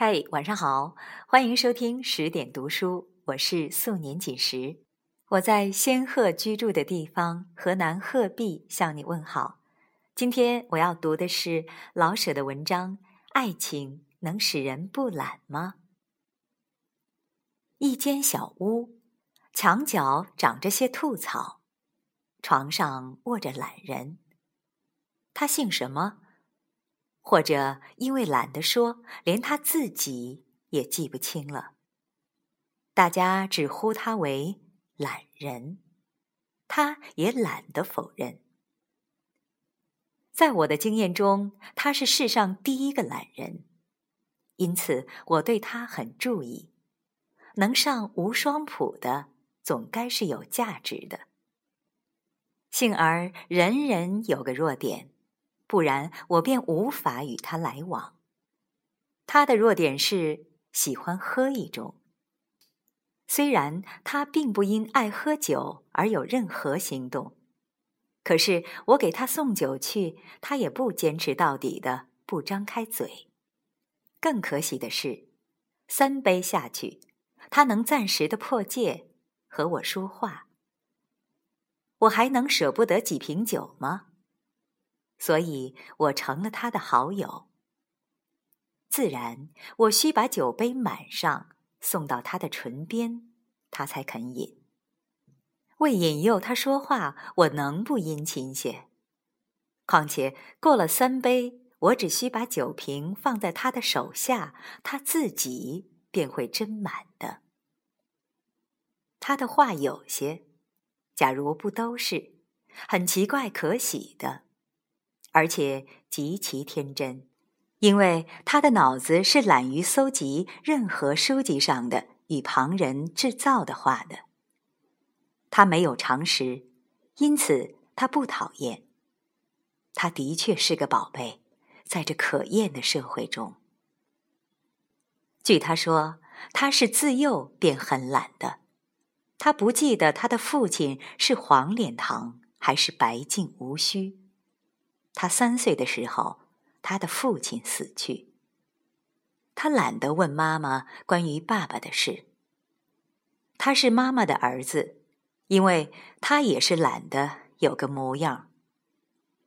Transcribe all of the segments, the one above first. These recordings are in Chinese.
嗨，晚上好，欢迎收听十点读书，我是素年锦时，我在仙鹤居住的地方河南鹤壁向你问好。今天我要读的是老舍的文章《爱情能使人不懒吗》。一间小屋，墙角长着些兔草，床上卧着懒人。他姓什么？或者因为懒得说，连他自己也记不清了。大家只呼他为懒人，他也懒得否认。在我的经验中，他是世上第一个懒人，因此我对他很注意。能上无双谱的，总该是有价值的。幸而人人有个弱点。不然，我便无法与他来往。他的弱点是喜欢喝一种。虽然他并不因爱喝酒而有任何行动，可是我给他送酒去，他也不坚持到底的，不张开嘴。更可喜的是，三杯下去，他能暂时的破戒和我说话。我还能舍不得几瓶酒吗？所以我成了他的好友。自然，我需把酒杯满上，送到他的唇边，他才肯饮。为引诱他说话，我能不殷勤些？况且过了三杯，我只需把酒瓶放在他的手下，他自己便会斟满的。他的话有些，假如不都是，很奇怪可喜的。而且极其天真，因为他的脑子是懒于搜集任何书籍上的与旁人制造的话的。他没有常识，因此他不讨厌。他的确是个宝贝，在这可厌的社会中。据他说，他是自幼便很懒的。他不记得他的父亲是黄脸堂还是白净无须。他三岁的时候，他的父亲死去。他懒得问妈妈关于爸爸的事。他是妈妈的儿子，因为他也是懒得有个模样。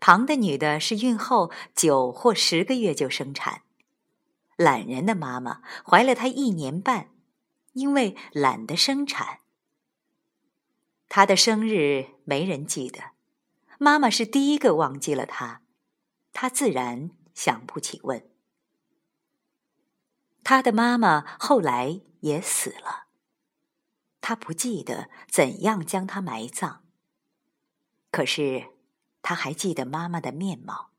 旁的女的是孕后九或十个月就生产，懒人的妈妈怀了他一年半，因为懒得生产。他的生日没人记得。妈妈是第一个忘记了他，他自然想不起问。他的妈妈后来也死了，他不记得怎样将他埋葬。可是他还记得妈妈的面貌。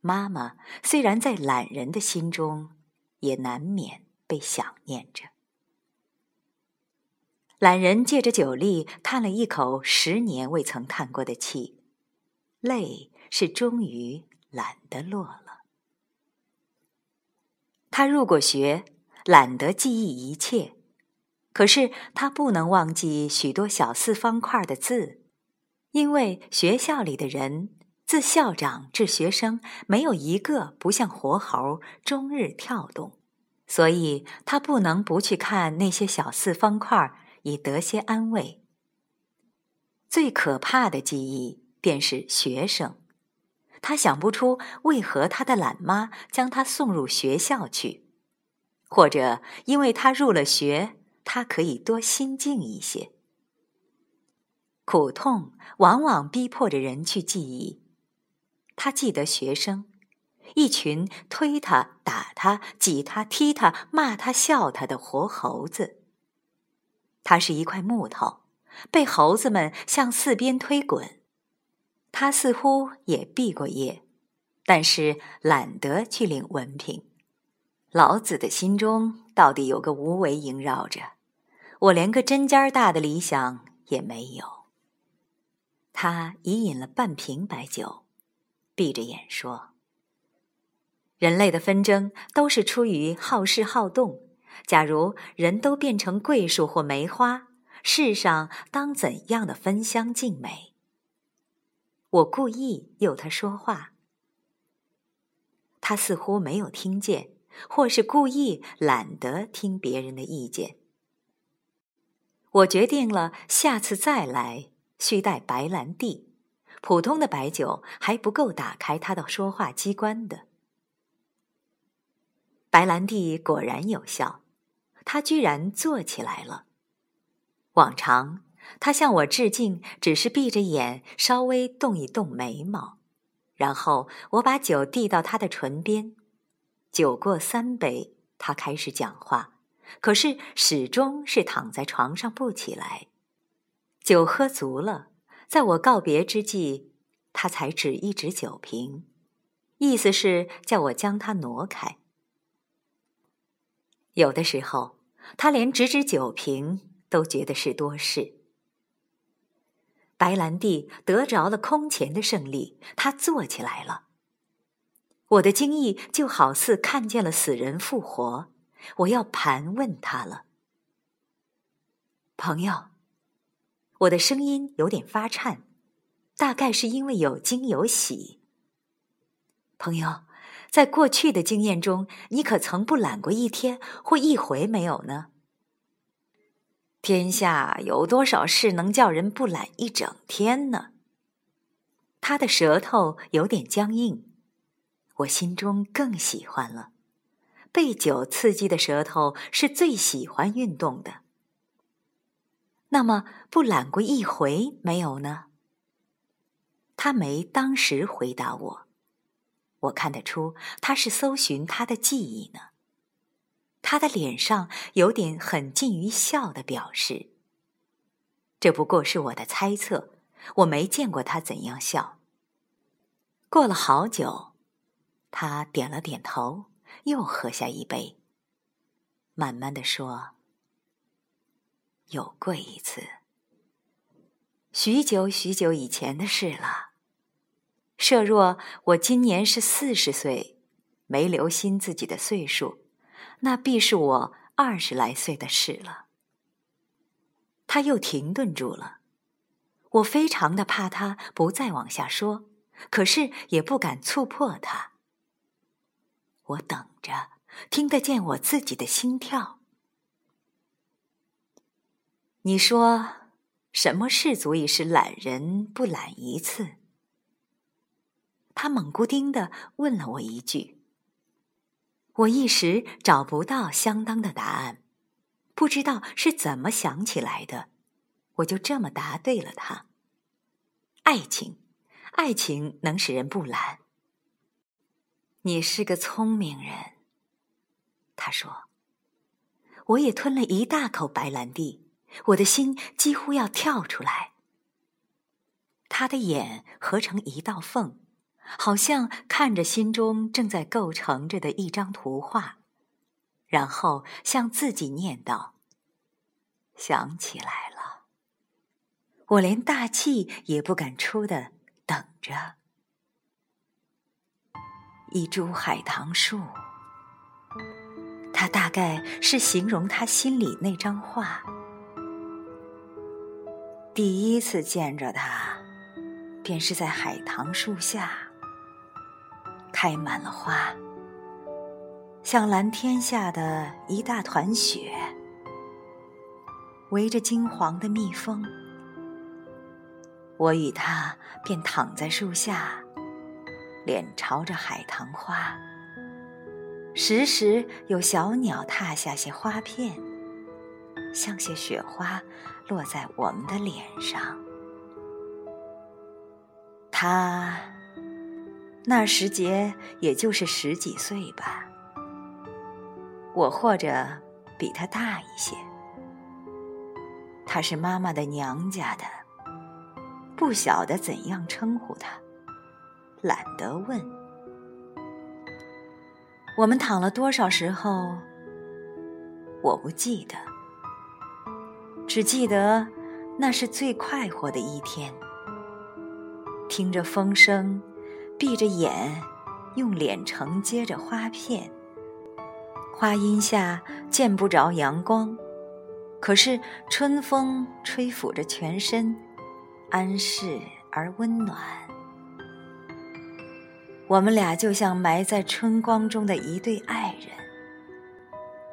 妈妈虽然在懒人的心中，也难免被想念着。懒人借着酒力叹了一口十年未曾叹过的气，泪是终于懒得落了。他入过学，懒得记忆一切，可是他不能忘记许多小四方块的字，因为学校里的人，自校长至学生，没有一个不像活猴，终日跳动，所以他不能不去看那些小四方块。以得些安慰。最可怕的记忆便是学生，他想不出为何他的懒妈将他送入学校去，或者因为他入了学，他可以多心静一些。苦痛往往逼迫着人去记忆。他记得学生，一群推他、打他、挤他、踢他、骂他、笑他的活猴子。他是一块木头，被猴子们向四边推滚。他似乎也毕过业，但是懒得去领文凭。老子的心中到底有个无为萦绕着，我连个针尖大的理想也没有。他已饮了半瓶白酒，闭着眼说：“人类的纷争都是出于好事好动。”假如人都变成桂树或梅花，世上当怎样的芬香静美？我故意诱他说话，他似乎没有听见，或是故意懒得听别人的意见。我决定了，下次再来需带白兰地，普通的白酒还不够打开他的说话机关的。白兰地果然有效，他居然坐起来了。往常他向我致敬，只是闭着眼，稍微动一动眉毛，然后我把酒递到他的唇边。酒过三杯，他开始讲话，可是始终是躺在床上不起来。酒喝足了，在我告别之际，他才指一指酒瓶，意思是叫我将它挪开。有的时候，他连指指酒瓶都觉得是多事。白兰地得着了空前的胜利，他坐起来了。我的惊异就好似看见了死人复活，我要盘问他了。朋友，我的声音有点发颤，大概是因为有惊有喜。朋友。在过去的经验中，你可曾不懒过一天或一回没有呢？天下有多少事能叫人不懒一整天呢？他的舌头有点僵硬，我心中更喜欢了。被酒刺激的舌头是最喜欢运动的。那么不懒过一回没有呢？他没当时回答我。我看得出他是搜寻他的记忆呢。他的脸上有点很近于笑的表示。这不过是我的猜测，我没见过他怎样笑。过了好久，他点了点头，又喝下一杯，慢慢的说：“有过一次，许久许久以前的事了。”设若我今年是四十岁，没留心自己的岁数，那必是我二十来岁的事了。他又停顿住了，我非常的怕他不再往下说，可是也不敢触破他。我等着，听得见我自己的心跳。你说，什么事足以使懒人不懒一次？他猛咕丁的问了我一句，我一时找不到相当的答案，不知道是怎么想起来的，我就这么答对了他。爱情，爱情能使人不懒。你是个聪明人，他说。我也吞了一大口白兰地，我的心几乎要跳出来。他的眼合成一道缝。好像看着心中正在构成着的一张图画，然后向自己念道：“想起来了。”我连大气也不敢出的等着。一株海棠树，他大概是形容他心里那张画。第一次见着他，便是在海棠树下。开满了花，像蓝天下的一大团雪，围着金黄的蜜蜂。我与他便躺在树下，脸朝着海棠花。时时有小鸟踏下些花片，像些雪花落在我们的脸上。他。那时节也就是十几岁吧，我或者比他大一些。他是妈妈的娘家的，不晓得怎样称呼他，懒得问。我们躺了多少时候，我不记得，只记得那是最快活的一天，听着风声。闭着眼，用脸承接着花片。花荫下见不着阳光，可是春风吹拂着全身，安适而温暖。我们俩就像埋在春光中的一对爱人，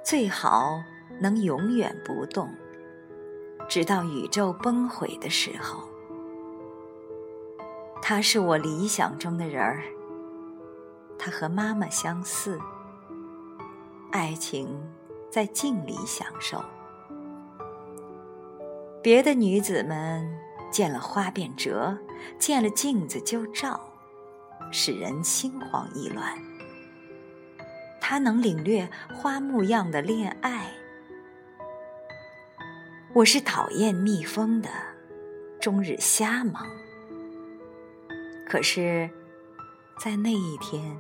最好能永远不动，直到宇宙崩毁的时候。他是我理想中的人儿，他和妈妈相似，爱情在镜里享受。别的女子们见了花便折，见了镜子就照。使人心慌意乱。他能领略花木样的恋爱。我是讨厌蜜蜂的，终日瞎忙。可是，在那一天，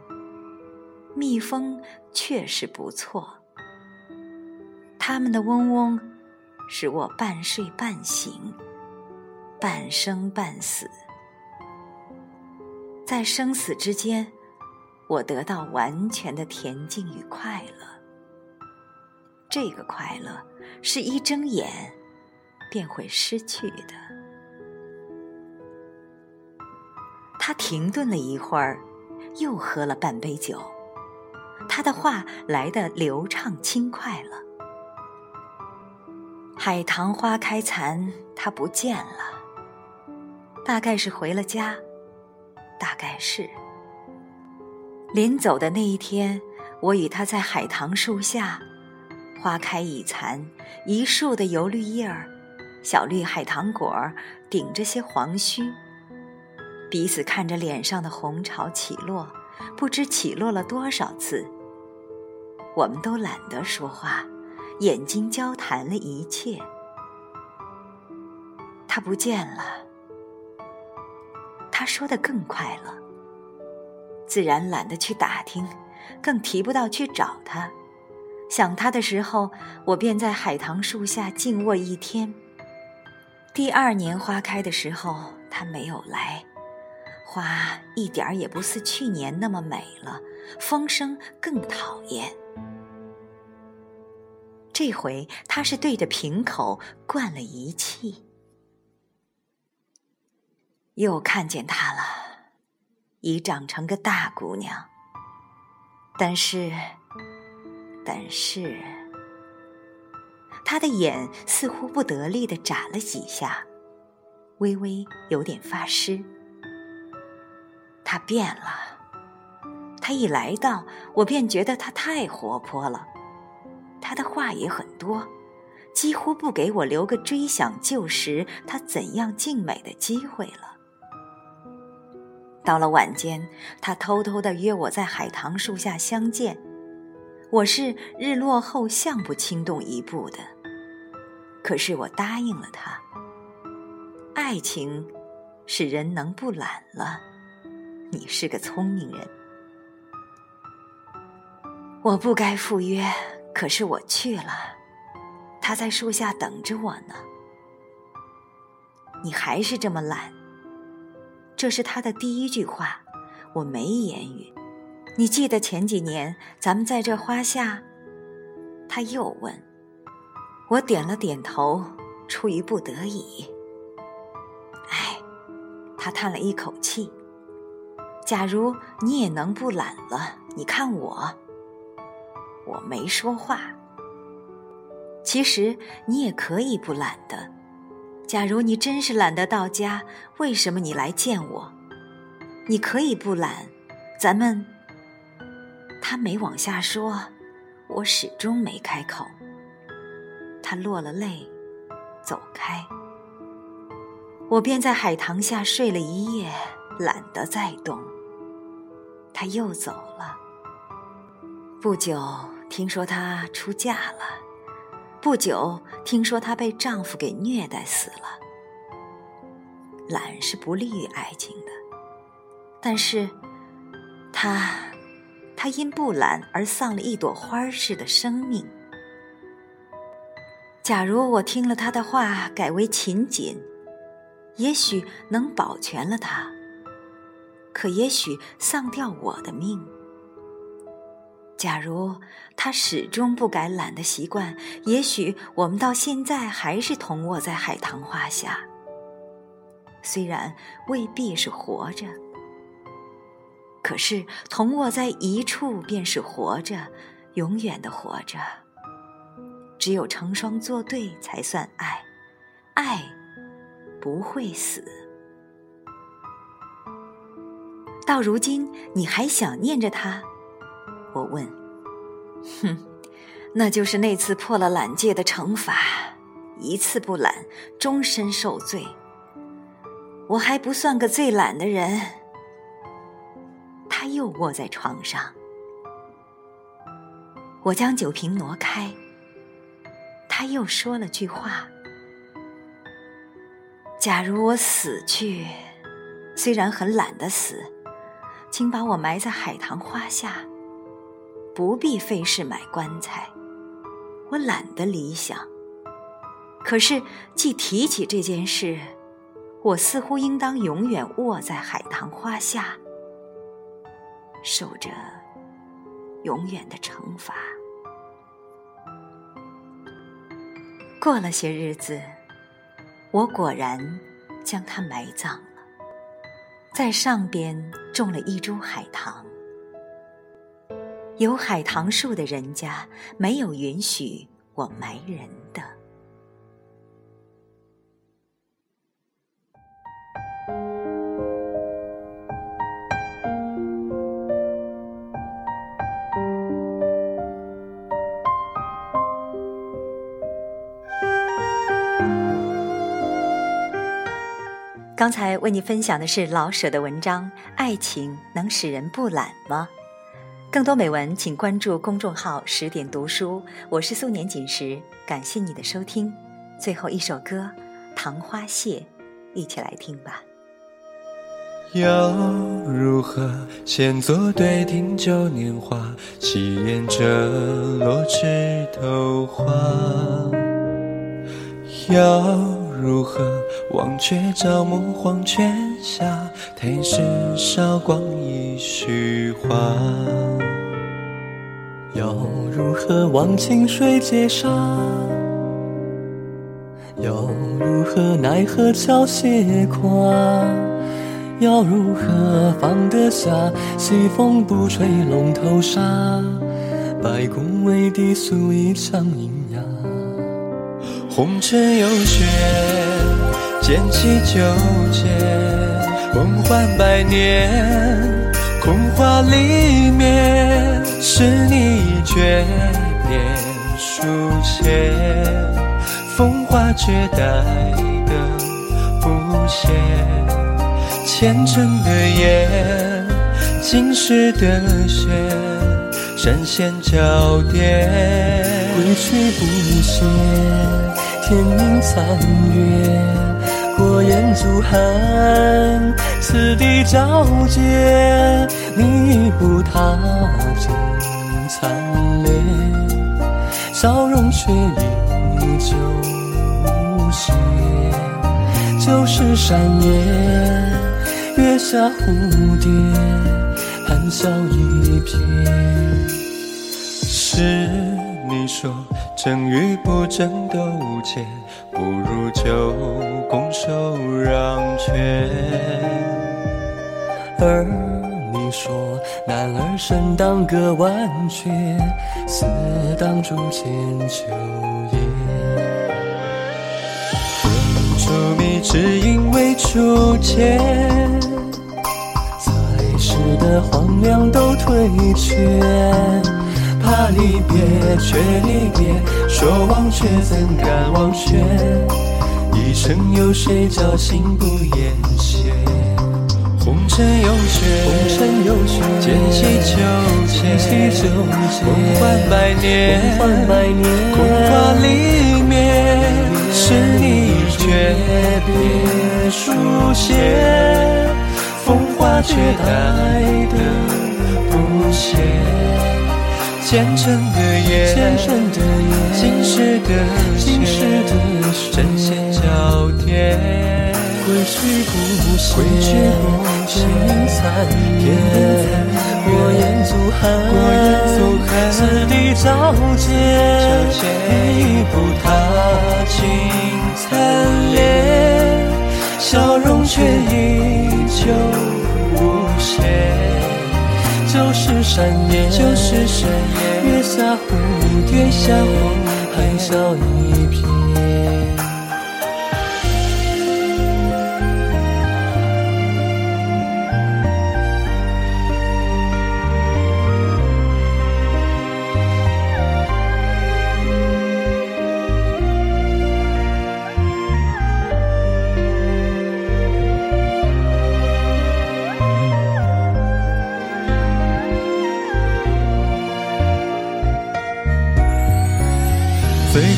蜜蜂确实不错。它们的嗡嗡，使我半睡半醒，半生半死。在生死之间，我得到完全的恬静与快乐。这个快乐是一睁眼便会失去的。他停顿了一会儿，又喝了半杯酒。他的话来得流畅轻快了。海棠花开残，他不见了，大概是回了家。大概是，临走的那一天，我与他在海棠树下，花开已残，一树的油绿叶儿，小绿海棠果儿顶着些黄须，彼此看着脸上的红潮起落，不知起落了多少次。我们都懒得说话，眼睛交谈了一切。他不见了。他说的更快了，自然懒得去打听，更提不到去找他。想他的时候，我便在海棠树下静卧一天。第二年花开的时候，他没有来，花一点儿也不似去年那么美了，风声更讨厌。这回他是对着瓶口灌了一气。又看见她了，已长成个大姑娘。但是，但是，她的眼似乎不得力的眨了几下，微微有点发湿。他变了，他一来到，我便觉得他太活泼了。他的话也很多，几乎不给我留个追想旧时他怎样静美的机会了。到了晚间，他偷偷的约我在海棠树下相见。我是日落后向不轻动一步的，可是我答应了他。爱情使人能不懒了。你是个聪明人，我不该赴约，可是我去了。他在树下等着我呢。你还是这么懒。这是他的第一句话，我没言语。你记得前几年咱们在这花下？他又问，我点了点头，出于不得已。唉，他叹了一口气。假如你也能不懒了，你看我，我没说话。其实你也可以不懒的。假如你真是懒得到家，为什么你来见我？你可以不懒，咱们……他没往下说，我始终没开口。他落了泪，走开。我便在海棠下睡了一夜，懒得再动。他又走了。不久，听说她出嫁了。不久，听说她被丈夫给虐待死了。懒是不利于爱情的，但是，她，她因不懒而丧了一朵花似的生命。假如我听了她的话，改为勤谨，也许能保全了她，可也许丧掉我的命。假如他始终不改懒的习惯，也许我们到现在还是同卧在海棠花下。虽然未必是活着，可是同卧在一处便是活着，永远的活着。只有成双作对才算爱，爱不会死。到如今你还想念着他？我问。哼，那就是那次破了懒戒的惩罚，一次不懒，终身受罪。我还不算个最懒的人。他又卧在床上，我将酒瓶挪开。他又说了句话：“假如我死去，虽然很懒得死，请把我埋在海棠花下，不必费事买棺材。我懒得理想。可是既提起这件事，我似乎应当永远卧在海棠花下，受着永远的惩罚。”过了些日子，我果然将它埋葬，在上边种了一株海棠。有海棠树的人家，没有允许我埋人的。刚才为你分享的是老舍的文章《爱情能使人不懒吗》？更多美文，请关注公众号“十点读书”。我是素年锦时，感谢你的收听。最后一首歌《棠花谢》，一起来听吧。要如何先作对听旧年华，细言着落枝头花？要。如何忘却朝暮黄泉下，太师韶光一虚华。要如何忘清水阶沙？要如何奈何桥斜跨？要如何放得下西风不吹龙头沙？白宫为地诉一腔阴哑。红尘有雪，剑起九劫，梦幻百年，空花里面是你诀别书写，风华绝代的不谢，虔诚的眼，今世的血，闪现焦点，归去不歇。天明残月，过眼足寒，此地皎洁，你步踏尽残烈，笑容却依旧无邪。旧时山野，月下蝴蝶，含笑一瞥。是你说。争与不争都无解，不如就拱手让权。而你说，男儿身当歌万阙，死当铸剑秋叶。何处觅知音为初见？在世的荒凉都退却。怕离别，却离别；说忘却，怎敢忘却？一生有谁叫心不言谢？红尘有雪，红尘有雪，剑起九劫，梦幻百年，梦幻百年。空花里面，是你诀别书写，风华绝代的不谢。虔诚的眼，今世的血，针线交叠，归去不歇，天明残夜，过眼足寒，此地照见，一步踏尽残烈，笑容却依旧无邪。山野，就是山野。月下蝴蝶，下红，含，笑一片。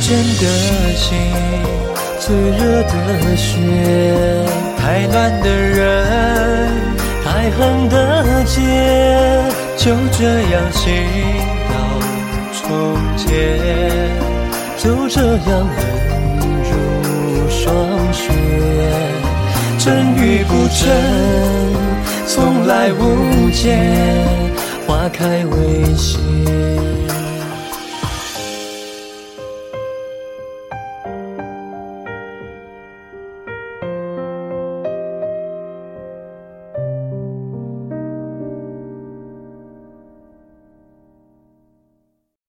最真的心，最热的血，太暖的人，太恨的结，就这样心到终结，就这样忍如霜雪，真与不真，从来无解，花开为谢。